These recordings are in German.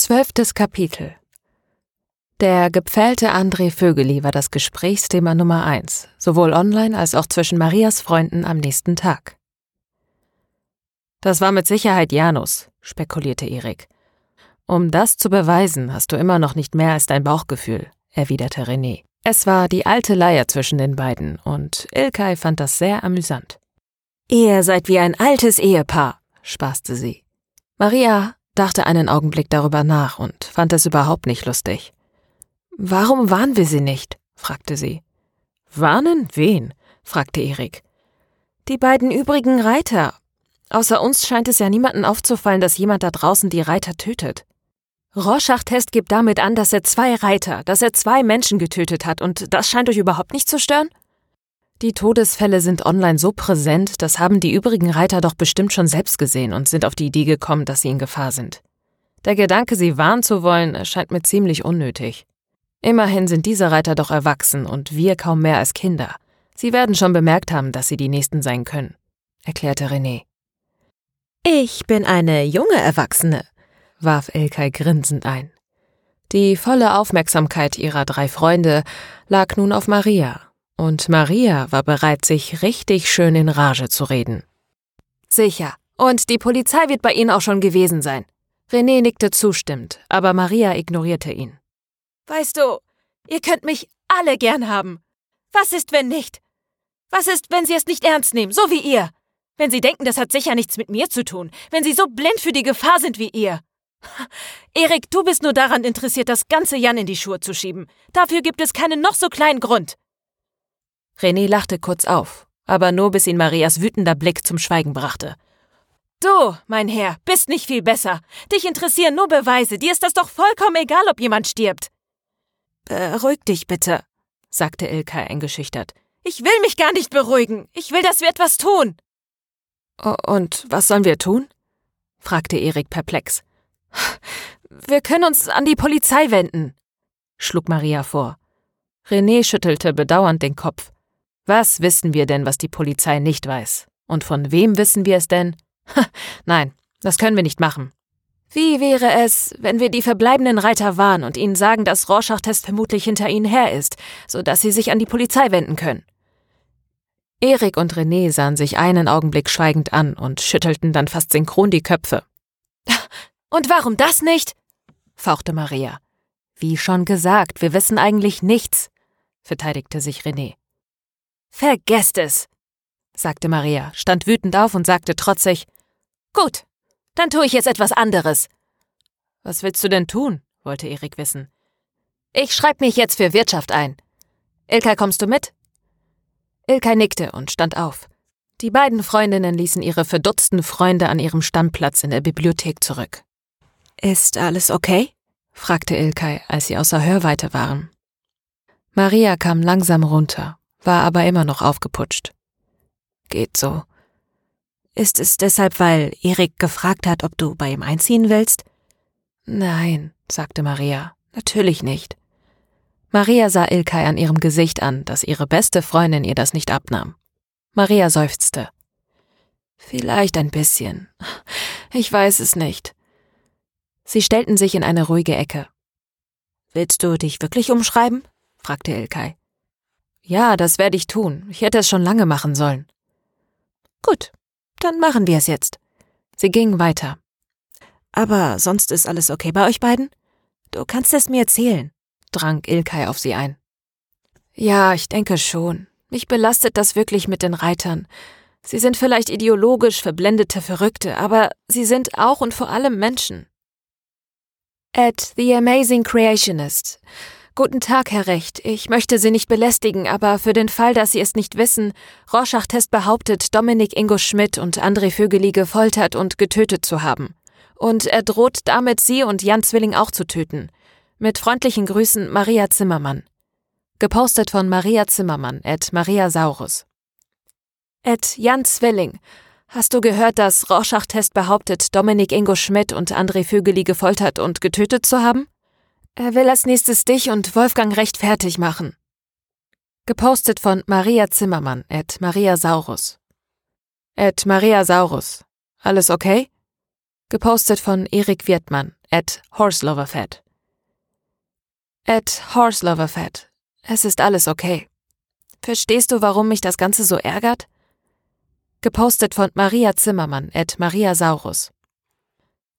Zwölftes Kapitel Der gepfählte André Vögeli war das Gesprächsthema Nummer eins, sowohl online als auch zwischen Marias Freunden am nächsten Tag. Das war mit Sicherheit Janus, spekulierte Erik. Um das zu beweisen, hast du immer noch nicht mehr als dein Bauchgefühl, erwiderte René. Es war die alte Leier zwischen den beiden, und Ilkay fand das sehr amüsant. Ihr seid wie ein altes Ehepaar, spaßte sie. Maria dachte einen Augenblick darüber nach und fand es überhaupt nicht lustig. Warum warnen wir sie nicht? fragte sie. Warnen wen? fragte Erik. Die beiden übrigen Reiter. Außer uns scheint es ja niemanden aufzufallen, dass jemand da draußen die Reiter tötet. Rorschach-Test gibt damit an, dass er zwei Reiter, dass er zwei Menschen getötet hat, und das scheint euch überhaupt nicht zu stören? Die Todesfälle sind online so präsent, das haben die übrigen Reiter doch bestimmt schon selbst gesehen und sind auf die Idee gekommen, dass sie in Gefahr sind. Der Gedanke, sie warnen zu wollen, erscheint mir ziemlich unnötig. Immerhin sind diese Reiter doch erwachsen und wir kaum mehr als Kinder. Sie werden schon bemerkt haben, dass sie die Nächsten sein können, erklärte René. Ich bin eine junge Erwachsene, warf Elkay grinsend ein. Die volle Aufmerksamkeit ihrer drei Freunde lag nun auf Maria, und Maria war bereit, sich richtig schön in Rage zu reden. Sicher, und die Polizei wird bei Ihnen auch schon gewesen sein. René nickte zustimmend, aber Maria ignorierte ihn. Weißt du, ihr könnt mich alle gern haben. Was ist, wenn nicht? Was ist, wenn Sie es nicht ernst nehmen, so wie ihr? Wenn Sie denken, das hat sicher nichts mit mir zu tun, wenn Sie so blind für die Gefahr sind wie ihr. Erik, du bist nur daran interessiert, das ganze Jan in die Schuhe zu schieben. Dafür gibt es keinen noch so kleinen Grund. René lachte kurz auf, aber nur bis ihn Marias wütender Blick zum Schweigen brachte. Du, mein Herr, bist nicht viel besser. Dich interessieren nur Beweise. Dir ist das doch vollkommen egal, ob jemand stirbt. Beruhig dich bitte, sagte Ilka eingeschüchtert. Ich will mich gar nicht beruhigen. Ich will, dass wir etwas tun. Und was sollen wir tun? fragte Erik perplex. Wir können uns an die Polizei wenden, schlug Maria vor. René schüttelte bedauernd den Kopf. Was wissen wir denn, was die Polizei nicht weiß? Und von wem wissen wir es denn? Nein, das können wir nicht machen. Wie wäre es, wenn wir die verbleibenden Reiter warnen und ihnen sagen, dass Rorschach-Test vermutlich hinter ihnen her ist, sodass sie sich an die Polizei wenden können? Erik und René sahen sich einen Augenblick schweigend an und schüttelten dann fast synchron die Köpfe. Und warum das nicht? fauchte Maria. Wie schon gesagt, wir wissen eigentlich nichts, verteidigte sich René. Vergesst es, sagte Maria, stand wütend auf und sagte trotzig: Gut, dann tue ich jetzt etwas anderes. Was willst du denn tun? wollte Erik wissen. Ich schreib mich jetzt für Wirtschaft ein. Ilkay, kommst du mit? Ilkay nickte und stand auf. Die beiden Freundinnen ließen ihre verdutzten Freunde an ihrem Stammplatz in der Bibliothek zurück. Ist alles okay? fragte Ilkay, als sie außer Hörweite waren. Maria kam langsam runter, war aber immer noch aufgeputscht. Geht so. Ist es deshalb, weil Erik gefragt hat, ob du bei ihm einziehen willst? Nein, sagte Maria, natürlich nicht. Maria sah Ilkay an ihrem Gesicht an, dass ihre beste Freundin ihr das nicht abnahm. Maria seufzte. Vielleicht ein bisschen. Ich weiß es nicht. Sie stellten sich in eine ruhige Ecke. Willst du dich wirklich umschreiben? fragte Ilkay. Ja, das werde ich tun. Ich hätte es schon lange machen sollen. Gut, dann machen wir es jetzt. Sie gingen weiter. Aber sonst ist alles okay bei euch beiden? Du kannst es mir erzählen, drang Ilkay auf sie ein. Ja, ich denke schon. Mich belastet das wirklich mit den Reitern. Sie sind vielleicht ideologisch verblendete Verrückte, aber sie sind auch und vor allem Menschen. At The Amazing Creationist. Guten Tag, Herr Recht. Ich möchte Sie nicht belästigen, aber für den Fall, dass Sie es nicht wissen, Rorschach-Test behauptet, Dominik Ingo Schmidt und André Vögeli gefoltert und getötet zu haben. Und er droht damit, Sie und Jan Zwilling auch zu töten. Mit freundlichen Grüßen, Maria Zimmermann. Gepostet von Maria Zimmermann, at Maria Saurus. At Jan Zwilling. Hast du gehört, dass Rorschach-Test behauptet, Dominik Ingo Schmidt und André Vögeli gefoltert und getötet zu haben? Er will als nächstes dich und Wolfgang rechtfertig machen. Gepostet von Maria Zimmermann, at Maria Saurus. At Maria Saurus. Alles okay? Gepostet von Erik Wirtmann, at horseloverfat. At horseloverfat. Es ist alles okay. Verstehst du, warum mich das Ganze so ärgert? Gepostet von Maria Zimmermann, at Maria Saurus.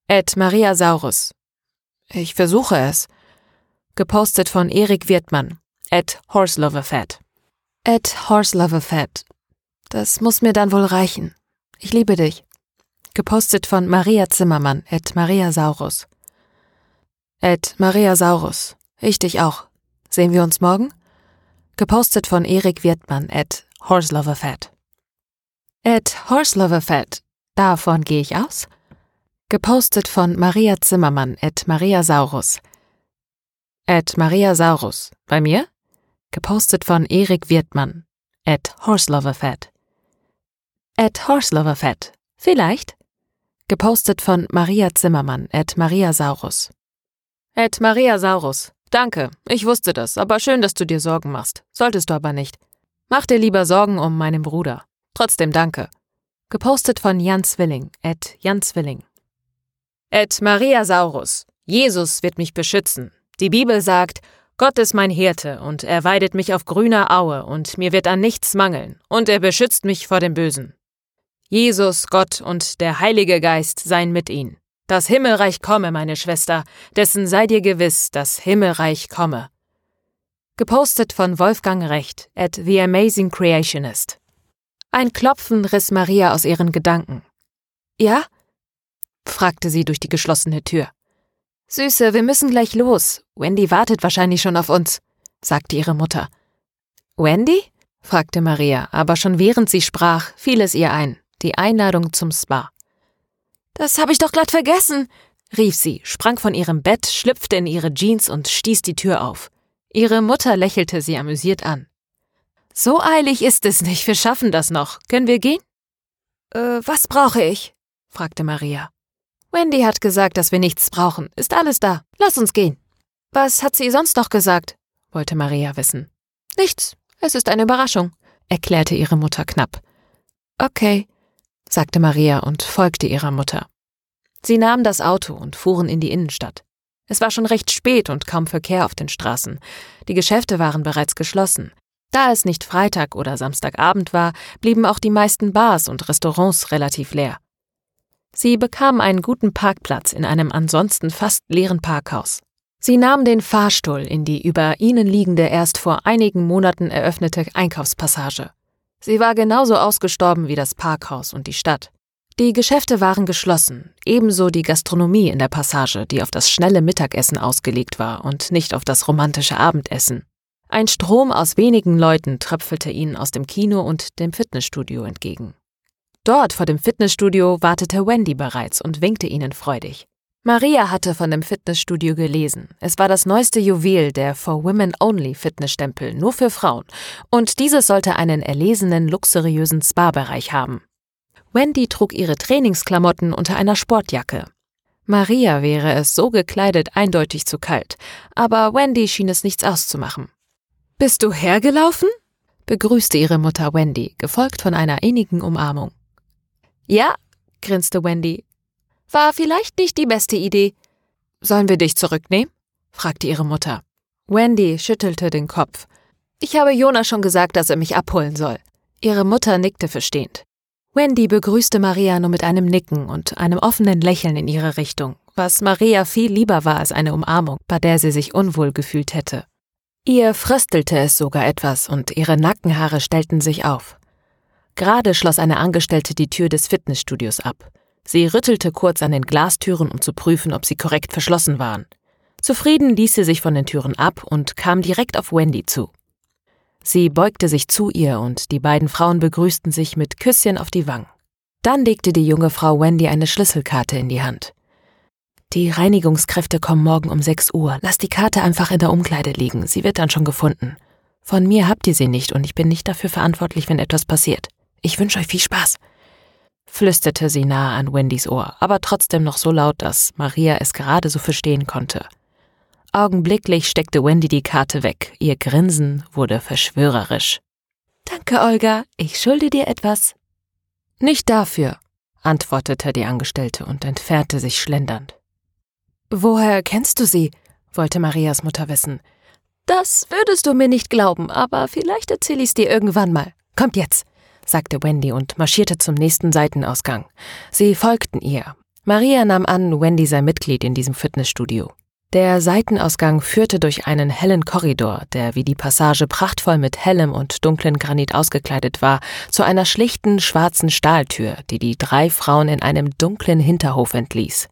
At Maria Saurus. Ich versuche es. Gepostet von Erik Wirtmann, at Horseloverfat. At Horseloverfat. Das muss mir dann wohl reichen. Ich liebe dich. Gepostet von Maria Zimmermann, at Maria Saurus. At Maria Saurus. Ich dich auch. Sehen wir uns morgen? Gepostet von Erik Wirtmann, at Horseloverfat. At Horseloverfat. Davon gehe ich aus? Gepostet von Maria Zimmermann, at Maria Saurus. At Maria Saurus. Bei mir? Gepostet von Erik Wirtmann, at Horseloverfat. At Horseloverfat. Vielleicht? Gepostet von Maria Zimmermann, at Maria Saurus. At Maria Saurus. Danke, ich wusste das, aber schön, dass du dir Sorgen machst. Solltest du aber nicht. Mach dir lieber Sorgen um meinen Bruder. Trotzdem danke. Gepostet von Jan Zwilling, at Jan Zwilling. At Maria Saurus. Jesus wird mich beschützen. Die Bibel sagt, Gott ist mein Hirte, und er weidet mich auf grüner Aue, und mir wird an nichts mangeln, und er beschützt mich vor dem Bösen. Jesus, Gott und der Heilige Geist seien mit ihnen. Das Himmelreich komme, meine Schwester, dessen sei dir gewiss, das Himmelreich komme. Gepostet von Wolfgang Recht at The Amazing Creationist. Ein Klopfen riss Maria aus ihren Gedanken. Ja? fragte sie durch die geschlossene Tür. Süße, wir müssen gleich los. Wendy wartet wahrscheinlich schon auf uns, sagte ihre Mutter. Wendy? fragte Maria, aber schon während sie sprach, fiel es ihr ein, die Einladung zum Spa. Das habe ich doch glatt vergessen, rief sie, sprang von ihrem Bett, schlüpfte in ihre Jeans und stieß die Tür auf. Ihre Mutter lächelte sie amüsiert an. So eilig ist es nicht, wir schaffen das noch. Können wir gehen? Äh, was brauche ich? fragte Maria. Wendy hat gesagt, dass wir nichts brauchen. Ist alles da. Lass uns gehen. Was hat sie sonst noch gesagt? wollte Maria wissen. Nichts. Es ist eine Überraschung, erklärte ihre Mutter knapp. Okay, sagte Maria und folgte ihrer Mutter. Sie nahmen das Auto und fuhren in die Innenstadt. Es war schon recht spät und kaum Verkehr auf den Straßen. Die Geschäfte waren bereits geschlossen. Da es nicht Freitag oder Samstagabend war, blieben auch die meisten Bars und Restaurants relativ leer. Sie bekamen einen guten Parkplatz in einem ansonsten fast leeren Parkhaus. Sie nahmen den Fahrstuhl in die über ihnen liegende erst vor einigen Monaten eröffnete Einkaufspassage. Sie war genauso ausgestorben wie das Parkhaus und die Stadt. Die Geschäfte waren geschlossen, ebenso die Gastronomie in der Passage, die auf das schnelle Mittagessen ausgelegt war und nicht auf das romantische Abendessen. Ein Strom aus wenigen Leuten tröpfelte ihnen aus dem Kino und dem Fitnessstudio entgegen. Dort vor dem Fitnessstudio wartete Wendy bereits und winkte ihnen freudig. Maria hatte von dem Fitnessstudio gelesen. Es war das neueste Juwel der For Women Only Fitnessstempel, nur für Frauen, und dieses sollte einen erlesenen, luxuriösen Spa-Bereich haben. Wendy trug ihre Trainingsklamotten unter einer Sportjacke. Maria wäre es so gekleidet eindeutig zu kalt, aber Wendy schien es nichts auszumachen. Bist du hergelaufen? begrüßte ihre Mutter Wendy, gefolgt von einer innigen Umarmung. Ja, grinste Wendy. War vielleicht nicht die beste Idee. Sollen wir dich zurücknehmen? fragte ihre Mutter. Wendy schüttelte den Kopf. Ich habe Jonas schon gesagt, dass er mich abholen soll. Ihre Mutter nickte verstehend. Wendy begrüßte Maria nur mit einem Nicken und einem offenen Lächeln in ihre Richtung, was Maria viel lieber war als eine Umarmung, bei der sie sich unwohl gefühlt hätte. Ihr fröstelte es sogar etwas und ihre Nackenhaare stellten sich auf. Gerade schloss eine Angestellte die Tür des Fitnessstudios ab. Sie rüttelte kurz an den Glastüren, um zu prüfen, ob sie korrekt verschlossen waren. Zufrieden ließ sie sich von den Türen ab und kam direkt auf Wendy zu. Sie beugte sich zu ihr und die beiden Frauen begrüßten sich mit Küsschen auf die Wangen. Dann legte die junge Frau Wendy eine Schlüsselkarte in die Hand. Die Reinigungskräfte kommen morgen um 6 Uhr. Lass die Karte einfach in der Umkleide liegen. Sie wird dann schon gefunden. Von mir habt ihr sie nicht und ich bin nicht dafür verantwortlich, wenn etwas passiert. Ich wünsche euch viel Spaß, flüsterte sie nahe an Wendys Ohr, aber trotzdem noch so laut, dass Maria es gerade so verstehen konnte. Augenblicklich steckte Wendy die Karte weg. Ihr Grinsen wurde verschwörerisch. Danke, Olga, ich schulde dir etwas. Nicht dafür, antwortete die Angestellte und entfernte sich schlendernd. Woher kennst du sie? wollte Marias Mutter wissen. Das würdest du mir nicht glauben, aber vielleicht erzähle ich's dir irgendwann mal. Kommt jetzt, sagte Wendy und marschierte zum nächsten Seitenausgang. Sie folgten ihr. Maria nahm an, Wendy sei Mitglied in diesem Fitnessstudio. Der Seitenausgang führte durch einen hellen Korridor, der wie die Passage prachtvoll mit hellem und dunklen Granit ausgekleidet war, zu einer schlichten schwarzen Stahltür, die die drei Frauen in einem dunklen Hinterhof entließ.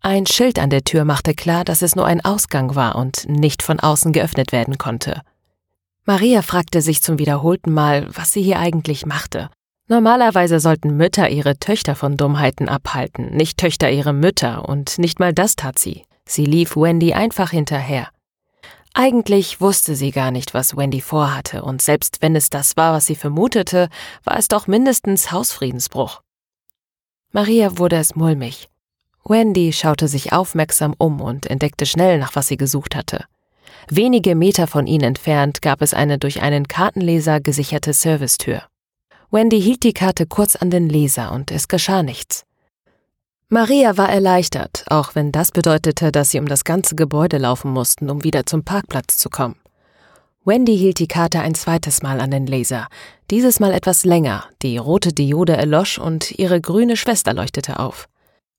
Ein Schild an der Tür machte klar, dass es nur ein Ausgang war und nicht von außen geöffnet werden konnte. Maria fragte sich zum wiederholten Mal, was sie hier eigentlich machte. Normalerweise sollten Mütter ihre Töchter von Dummheiten abhalten, nicht Töchter ihre Mütter, und nicht mal das tat sie. Sie lief Wendy einfach hinterher. Eigentlich wusste sie gar nicht, was Wendy vorhatte, und selbst wenn es das war, was sie vermutete, war es doch mindestens Hausfriedensbruch. Maria wurde es mulmig. Wendy schaute sich aufmerksam um und entdeckte schnell, nach was sie gesucht hatte. Wenige Meter von ihnen entfernt gab es eine durch einen Kartenleser gesicherte Servicetür. Wendy hielt die Karte kurz an den Leser und es geschah nichts. Maria war erleichtert, auch wenn das bedeutete, dass sie um das ganze Gebäude laufen mussten, um wieder zum Parkplatz zu kommen. Wendy hielt die Karte ein zweites Mal an den Laser, dieses Mal etwas länger, die rote Diode erlosch und ihre grüne Schwester leuchtete auf.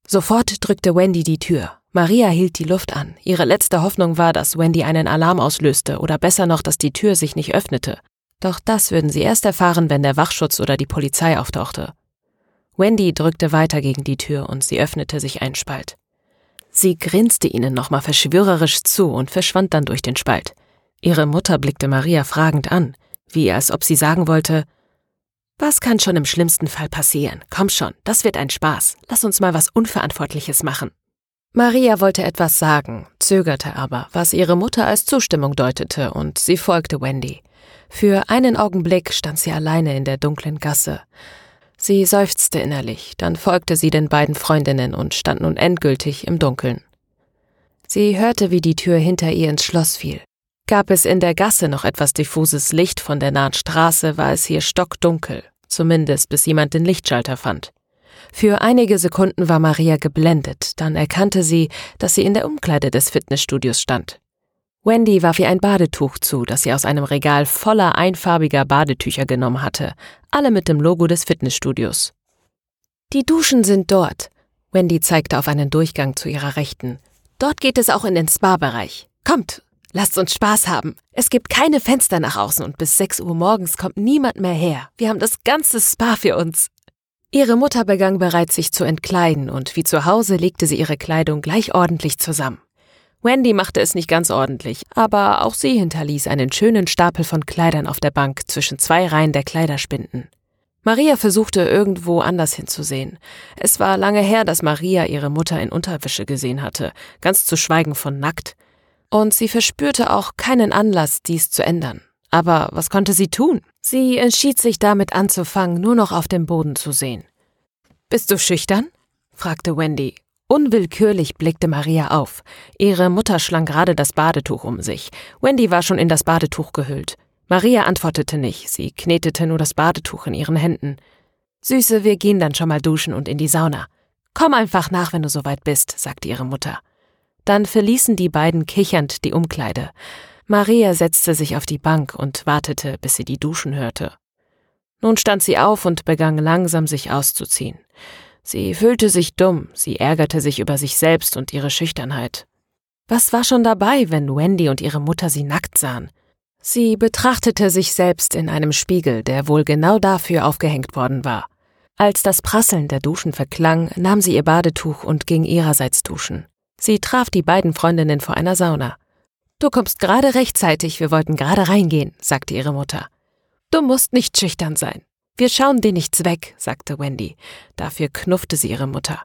Sofort drückte Wendy die Tür. Maria hielt die Luft an. Ihre letzte Hoffnung war, dass Wendy einen Alarm auslöste oder besser noch, dass die Tür sich nicht öffnete. Doch das würden sie erst erfahren, wenn der Wachschutz oder die Polizei auftauchte. Wendy drückte weiter gegen die Tür und sie öffnete sich ein Spalt. Sie grinste ihnen nochmal verschwörerisch zu und verschwand dann durch den Spalt. Ihre Mutter blickte Maria fragend an, wie als ob sie sagen wollte, was kann schon im schlimmsten Fall passieren? Komm schon, das wird ein Spaß. Lass uns mal was Unverantwortliches machen. Maria wollte etwas sagen, zögerte aber, was ihre Mutter als Zustimmung deutete, und sie folgte Wendy. Für einen Augenblick stand sie alleine in der dunklen Gasse. Sie seufzte innerlich, dann folgte sie den beiden Freundinnen und stand nun endgültig im Dunkeln. Sie hörte, wie die Tür hinter ihr ins Schloss fiel. Gab es in der Gasse noch etwas diffuses Licht von der nahen Straße, war es hier stockdunkel, zumindest bis jemand den Lichtschalter fand. Für einige Sekunden war Maria geblendet, dann erkannte sie, dass sie in der Umkleide des Fitnessstudios stand. Wendy warf ihr ein Badetuch zu, das sie aus einem Regal voller einfarbiger Badetücher genommen hatte, alle mit dem Logo des Fitnessstudios. Die Duschen sind dort. Wendy zeigte auf einen Durchgang zu ihrer Rechten. Dort geht es auch in den Spa-Bereich. Kommt, lasst uns Spaß haben. Es gibt keine Fenster nach außen und bis 6 Uhr morgens kommt niemand mehr her. Wir haben das ganze Spa für uns. Ihre Mutter begann bereits sich zu entkleiden und wie zu Hause legte sie ihre Kleidung gleich ordentlich zusammen. Wendy machte es nicht ganz ordentlich, aber auch sie hinterließ einen schönen Stapel von Kleidern auf der Bank zwischen zwei Reihen der Kleiderspinden. Maria versuchte irgendwo anders hinzusehen. Es war lange her, dass Maria ihre Mutter in Unterwäsche gesehen hatte, ganz zu schweigen von nackt. Und sie verspürte auch keinen Anlass, dies zu ändern. Aber was konnte sie tun? Sie entschied sich damit anzufangen, nur noch auf dem Boden zu sehen. Bist du schüchtern? fragte Wendy Unwillkürlich blickte Maria auf. Ihre Mutter schlang gerade das Badetuch um sich. Wendy war schon in das Badetuch gehüllt. Maria antwortete nicht, sie knetete nur das Badetuch in ihren Händen. Süße, wir gehen dann schon mal duschen und in die Sauna. Komm einfach nach, wenn du soweit bist, sagte ihre Mutter. Dann verließen die beiden kichernd die Umkleide. Maria setzte sich auf die Bank und wartete, bis sie die Duschen hörte. Nun stand sie auf und begann langsam sich auszuziehen. Sie fühlte sich dumm, sie ärgerte sich über sich selbst und ihre Schüchternheit. Was war schon dabei, wenn Wendy und ihre Mutter sie nackt sahen? Sie betrachtete sich selbst in einem Spiegel, der wohl genau dafür aufgehängt worden war. Als das Prasseln der Duschen verklang, nahm sie ihr Badetuch und ging ihrerseits duschen. Sie traf die beiden Freundinnen vor einer Sauna. Du kommst gerade rechtzeitig, wir wollten gerade reingehen, sagte ihre Mutter. Du musst nicht schüchtern sein. Wir schauen dir nichts weg, sagte Wendy. Dafür knuffte sie ihre Mutter.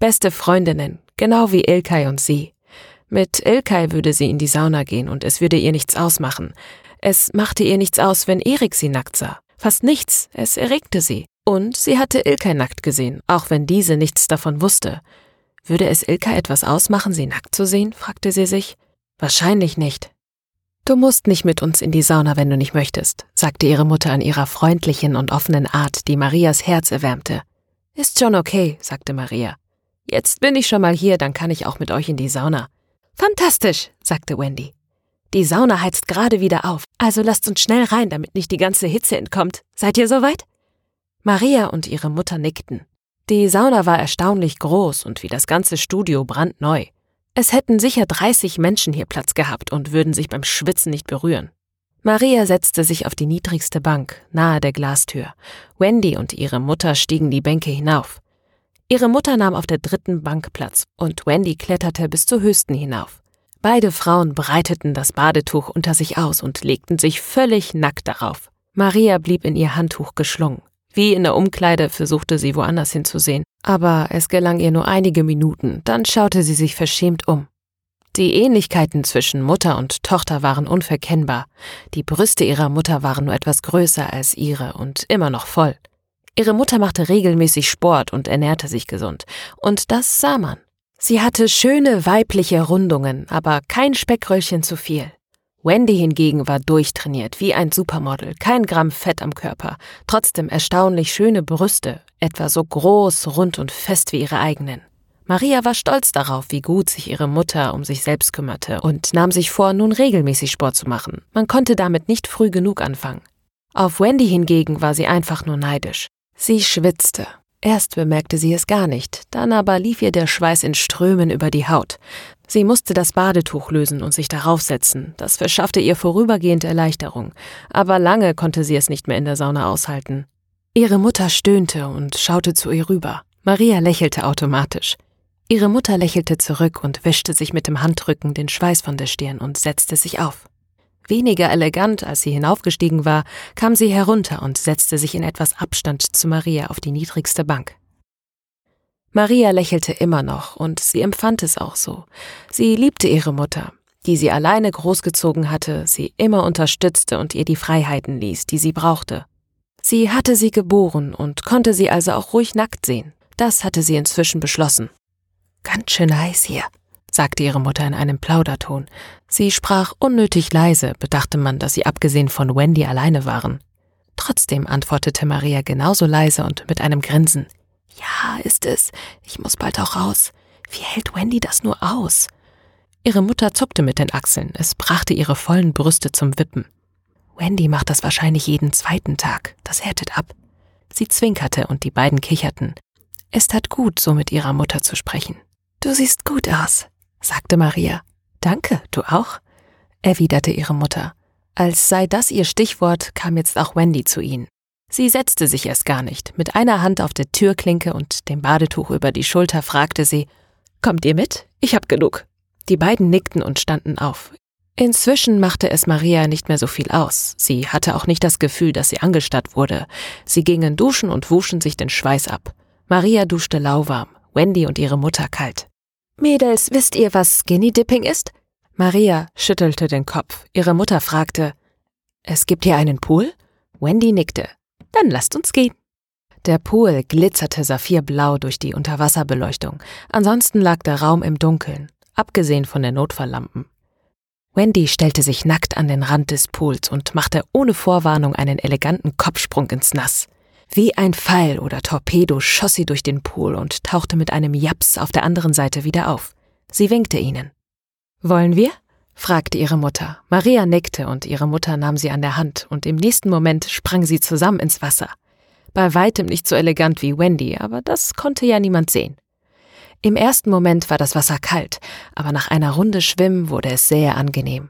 Beste Freundinnen, genau wie Ilkay und sie. Mit Ilkay würde sie in die Sauna gehen und es würde ihr nichts ausmachen. Es machte ihr nichts aus, wenn Erik sie nackt sah. Fast nichts, es erregte sie. Und sie hatte Ilkay nackt gesehen, auch wenn diese nichts davon wusste. Würde es Ilkay etwas ausmachen, sie nackt zu sehen? fragte sie sich. Wahrscheinlich nicht. Du musst nicht mit uns in die Sauna, wenn du nicht möchtest, sagte ihre Mutter in ihrer freundlichen und offenen Art, die Marias Herz erwärmte. Ist schon okay, sagte Maria. Jetzt bin ich schon mal hier, dann kann ich auch mit euch in die Sauna. Fantastisch, sagte Wendy. Die Sauna heizt gerade wieder auf, also lasst uns schnell rein, damit nicht die ganze Hitze entkommt. Seid ihr soweit? Maria und ihre Mutter nickten. Die Sauna war erstaunlich groß und wie das ganze Studio brandneu. Es hätten sicher 30 Menschen hier Platz gehabt und würden sich beim Schwitzen nicht berühren. Maria setzte sich auf die niedrigste Bank, nahe der Glastür. Wendy und ihre Mutter stiegen die Bänke hinauf. Ihre Mutter nahm auf der dritten Bank Platz und Wendy kletterte bis zur höchsten hinauf. Beide Frauen breiteten das Badetuch unter sich aus und legten sich völlig nackt darauf. Maria blieb in ihr Handtuch geschlungen. Wie in der Umkleide versuchte sie woanders hinzusehen, aber es gelang ihr nur einige Minuten, dann schaute sie sich verschämt um. Die Ähnlichkeiten zwischen Mutter und Tochter waren unverkennbar. Die Brüste ihrer Mutter waren nur etwas größer als ihre und immer noch voll. Ihre Mutter machte regelmäßig Sport und ernährte sich gesund, und das sah man. Sie hatte schöne weibliche Rundungen, aber kein Speckröllchen zu viel. Wendy hingegen war durchtrainiert, wie ein Supermodel, kein Gramm Fett am Körper, trotzdem erstaunlich schöne Brüste, etwa so groß, rund und fest wie ihre eigenen. Maria war stolz darauf, wie gut sich ihre Mutter um sich selbst kümmerte und nahm sich vor, nun regelmäßig Sport zu machen. Man konnte damit nicht früh genug anfangen. Auf Wendy hingegen war sie einfach nur neidisch. Sie schwitzte. Erst bemerkte sie es gar nicht, dann aber lief ihr der Schweiß in Strömen über die Haut. Sie musste das Badetuch lösen und sich darauf setzen. Das verschaffte ihr vorübergehend Erleichterung, aber lange konnte sie es nicht mehr in der Sauna aushalten. Ihre Mutter stöhnte und schaute zu ihr rüber. Maria lächelte automatisch. Ihre Mutter lächelte zurück und wischte sich mit dem Handrücken den Schweiß von der Stirn und setzte sich auf. Weniger elegant, als sie hinaufgestiegen war, kam sie herunter und setzte sich in etwas Abstand zu Maria auf die niedrigste Bank. Maria lächelte immer noch, und sie empfand es auch so. Sie liebte ihre Mutter, die sie alleine großgezogen hatte, sie immer unterstützte und ihr die Freiheiten ließ, die sie brauchte. Sie hatte sie geboren und konnte sie also auch ruhig nackt sehen. Das hatte sie inzwischen beschlossen. Ganz schön heiß hier, sagte ihre Mutter in einem Plauderton. Sie sprach unnötig leise, bedachte man, dass sie abgesehen von Wendy alleine waren. Trotzdem antwortete Maria genauso leise und mit einem Grinsen. Ja, ist es. Ich muss bald auch raus. Wie hält Wendy das nur aus? Ihre Mutter zuckte mit den Achseln. Es brachte ihre vollen Brüste zum Wippen. Wendy macht das wahrscheinlich jeden zweiten Tag. Das härtet ab. Sie zwinkerte und die beiden kicherten. Es tat gut, so mit ihrer Mutter zu sprechen. Du siehst gut aus, sagte Maria. Danke, du auch, erwiderte ihre Mutter. Als sei das ihr Stichwort, kam jetzt auch Wendy zu ihnen. Sie setzte sich erst gar nicht. Mit einer Hand auf der Türklinke und dem Badetuch über die Schulter fragte sie, Kommt ihr mit? Ich hab genug. Die beiden nickten und standen auf. Inzwischen machte es Maria nicht mehr so viel aus. Sie hatte auch nicht das Gefühl, dass sie angestarrt wurde. Sie gingen duschen und wuschen sich den Schweiß ab. Maria duschte lauwarm, Wendy und ihre Mutter kalt. Mädels, wisst ihr, was Skinny Dipping ist? Maria schüttelte den Kopf. Ihre Mutter fragte, Es gibt hier einen Pool? Wendy nickte. Dann lasst uns gehen. Der Pool glitzerte saphirblau durch die Unterwasserbeleuchtung. Ansonsten lag der Raum im Dunkeln, abgesehen von den Notfalllampen. Wendy stellte sich nackt an den Rand des Pools und machte ohne Vorwarnung einen eleganten Kopfsprung ins Nass. Wie ein Pfeil oder Torpedo schoss sie durch den Pool und tauchte mit einem Japs auf der anderen Seite wieder auf. Sie winkte ihnen. Wollen wir? fragte ihre Mutter. Maria nickte und ihre Mutter nahm sie an der Hand und im nächsten Moment sprang sie zusammen ins Wasser. Bei weitem nicht so elegant wie Wendy, aber das konnte ja niemand sehen. Im ersten Moment war das Wasser kalt, aber nach einer Runde Schwimmen wurde es sehr angenehm.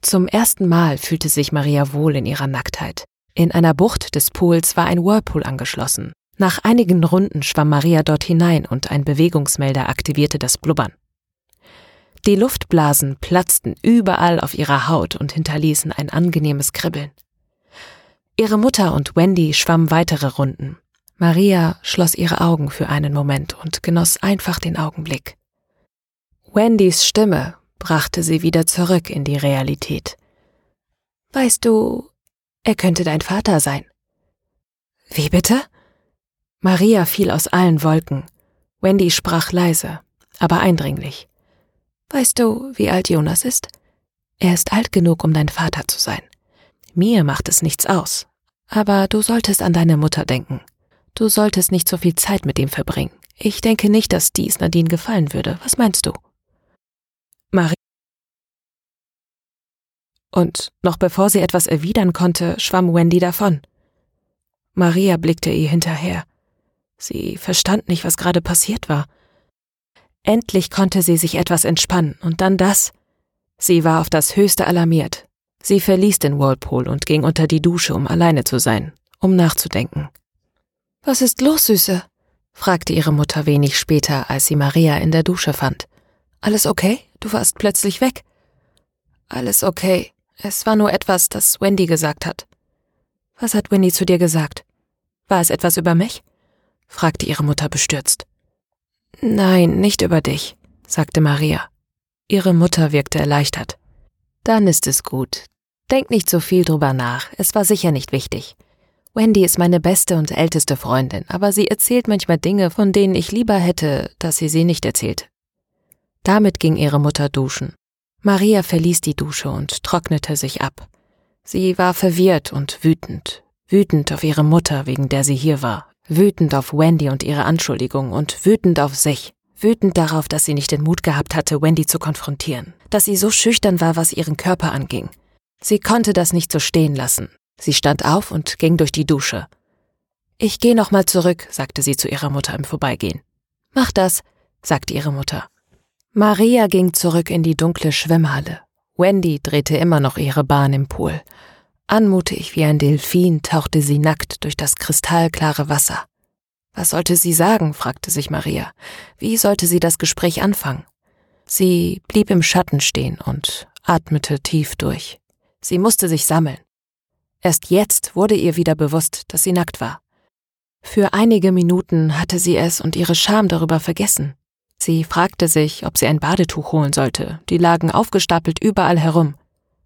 Zum ersten Mal fühlte sich Maria wohl in ihrer Nacktheit. In einer Bucht des Pools war ein Whirlpool angeschlossen. Nach einigen Runden schwamm Maria dort hinein und ein Bewegungsmelder aktivierte das Blubbern. Die Luftblasen platzten überall auf ihrer Haut und hinterließen ein angenehmes Kribbeln. Ihre Mutter und Wendy schwammen weitere Runden. Maria schloss ihre Augen für einen Moment und genoss einfach den Augenblick. Wendys Stimme brachte sie wieder zurück in die Realität. Weißt du, er könnte dein Vater sein. Wie bitte? Maria fiel aus allen Wolken. Wendy sprach leise, aber eindringlich. Weißt du, wie alt Jonas ist? Er ist alt genug, um dein Vater zu sein. Mir macht es nichts aus. Aber du solltest an deine Mutter denken. Du solltest nicht so viel Zeit mit ihm verbringen. Ich denke nicht, dass dies Nadine gefallen würde. Was meinst du? Marie. Und noch bevor sie etwas erwidern konnte, schwamm Wendy davon. Maria blickte ihr hinterher. Sie verstand nicht, was gerade passiert war. Endlich konnte sie sich etwas entspannen, und dann das. Sie war auf das Höchste alarmiert. Sie verließ den Whirlpool und ging unter die Dusche, um alleine zu sein, um nachzudenken. Was ist los, Süße? fragte ihre Mutter wenig später, als sie Maria in der Dusche fand. Alles okay? Du warst plötzlich weg. Alles okay. Es war nur etwas, das Wendy gesagt hat. Was hat Wendy zu dir gesagt? War es etwas über mich? fragte ihre Mutter bestürzt. Nein, nicht über dich, sagte Maria. Ihre Mutter wirkte erleichtert. Dann ist es gut. Denk nicht so viel drüber nach, es war sicher nicht wichtig. Wendy ist meine beste und älteste Freundin, aber sie erzählt manchmal Dinge, von denen ich lieber hätte, dass sie sie nicht erzählt. Damit ging ihre Mutter duschen. Maria verließ die Dusche und trocknete sich ab. Sie war verwirrt und wütend, wütend auf ihre Mutter, wegen der sie hier war, wütend auf Wendy und ihre Anschuldigung und wütend auf sich, wütend darauf, dass sie nicht den Mut gehabt hatte, Wendy zu konfrontieren, dass sie so schüchtern war, was ihren Körper anging. Sie konnte das nicht so stehen lassen. Sie stand auf und ging durch die Dusche. Ich geh noch mal zurück, sagte sie zu ihrer Mutter im Vorbeigehen. Mach das, sagte ihre Mutter. Maria ging zurück in die dunkle Schwimmhalle. Wendy drehte immer noch ihre Bahn im Pool. Anmutig wie ein Delfin tauchte sie nackt durch das kristallklare Wasser. Was sollte sie sagen? fragte sich Maria. Wie sollte sie das Gespräch anfangen? Sie blieb im Schatten stehen und atmete tief durch. Sie musste sich sammeln. Erst jetzt wurde ihr wieder bewusst, dass sie nackt war. Für einige Minuten hatte sie es und ihre Scham darüber vergessen. Sie fragte sich, ob sie ein Badetuch holen sollte, die lagen aufgestapelt überall herum.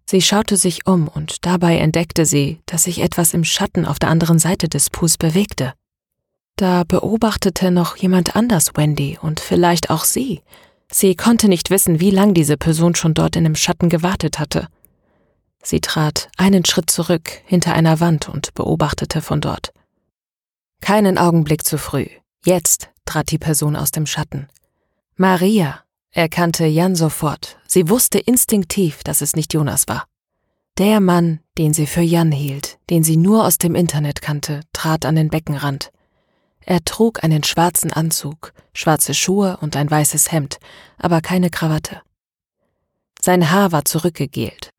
Sie schaute sich um und dabei entdeckte sie, dass sich etwas im Schatten auf der anderen Seite des Pools bewegte. Da beobachtete noch jemand anders Wendy und vielleicht auch sie. Sie konnte nicht wissen, wie lang diese Person schon dort in dem Schatten gewartet hatte. Sie trat einen Schritt zurück hinter einer Wand und beobachtete von dort. Keinen Augenblick zu früh. Jetzt trat die Person aus dem Schatten. Maria erkannte Jan sofort. Sie wusste instinktiv, dass es nicht Jonas war. Der Mann, den sie für Jan hielt, den sie nur aus dem Internet kannte, trat an den Beckenrand. Er trug einen schwarzen Anzug, schwarze Schuhe und ein weißes Hemd, aber keine Krawatte. Sein Haar war zurückgegelt.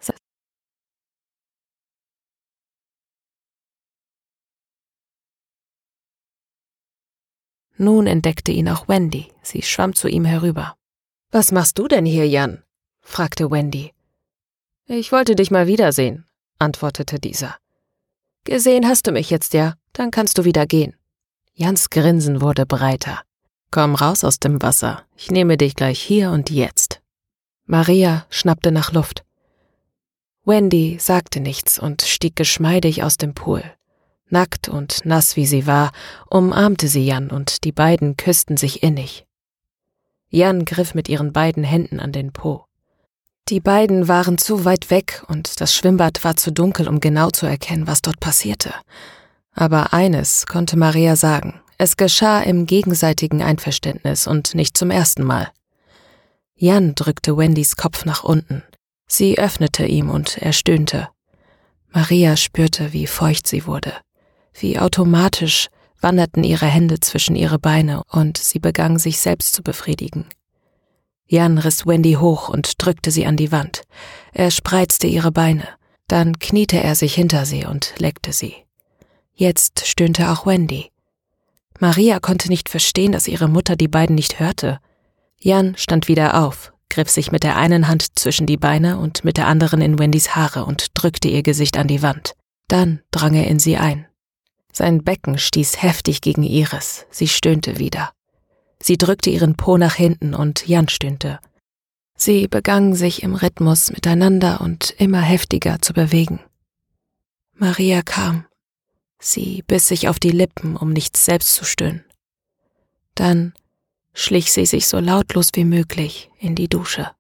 Nun entdeckte ihn auch Wendy. Sie schwamm zu ihm herüber. Was machst du denn hier, Jan? fragte Wendy. Ich wollte dich mal wiedersehen, antwortete dieser. Gesehen hast du mich jetzt ja, dann kannst du wieder gehen. Jans Grinsen wurde breiter. Komm raus aus dem Wasser, ich nehme dich gleich hier und jetzt. Maria schnappte nach Luft. Wendy sagte nichts und stieg geschmeidig aus dem Pool. Nackt und nass wie sie war, umarmte sie Jan und die beiden küssten sich innig. Jan griff mit ihren beiden Händen an den Po. Die beiden waren zu weit weg und das Schwimmbad war zu dunkel, um genau zu erkennen, was dort passierte. Aber eines konnte Maria sagen, es geschah im gegenseitigen Einverständnis und nicht zum ersten Mal. Jan drückte Wendys Kopf nach unten. Sie öffnete ihm und er stöhnte. Maria spürte, wie feucht sie wurde. Wie automatisch wanderten ihre Hände zwischen ihre Beine und sie begann sich selbst zu befriedigen. Jan riss Wendy hoch und drückte sie an die Wand. Er spreizte ihre Beine. Dann kniete er sich hinter sie und leckte sie. Jetzt stöhnte auch Wendy. Maria konnte nicht verstehen, dass ihre Mutter die beiden nicht hörte. Jan stand wieder auf, griff sich mit der einen Hand zwischen die Beine und mit der anderen in Wendys Haare und drückte ihr Gesicht an die Wand. Dann drang er in sie ein. Sein Becken stieß heftig gegen ihres, sie stöhnte wieder. Sie drückte ihren Po nach hinten und Jan stöhnte. Sie begannen sich im Rhythmus miteinander und immer heftiger zu bewegen. Maria kam. Sie biss sich auf die Lippen, um nicht selbst zu stöhnen. Dann schlich sie sich so lautlos wie möglich in die Dusche.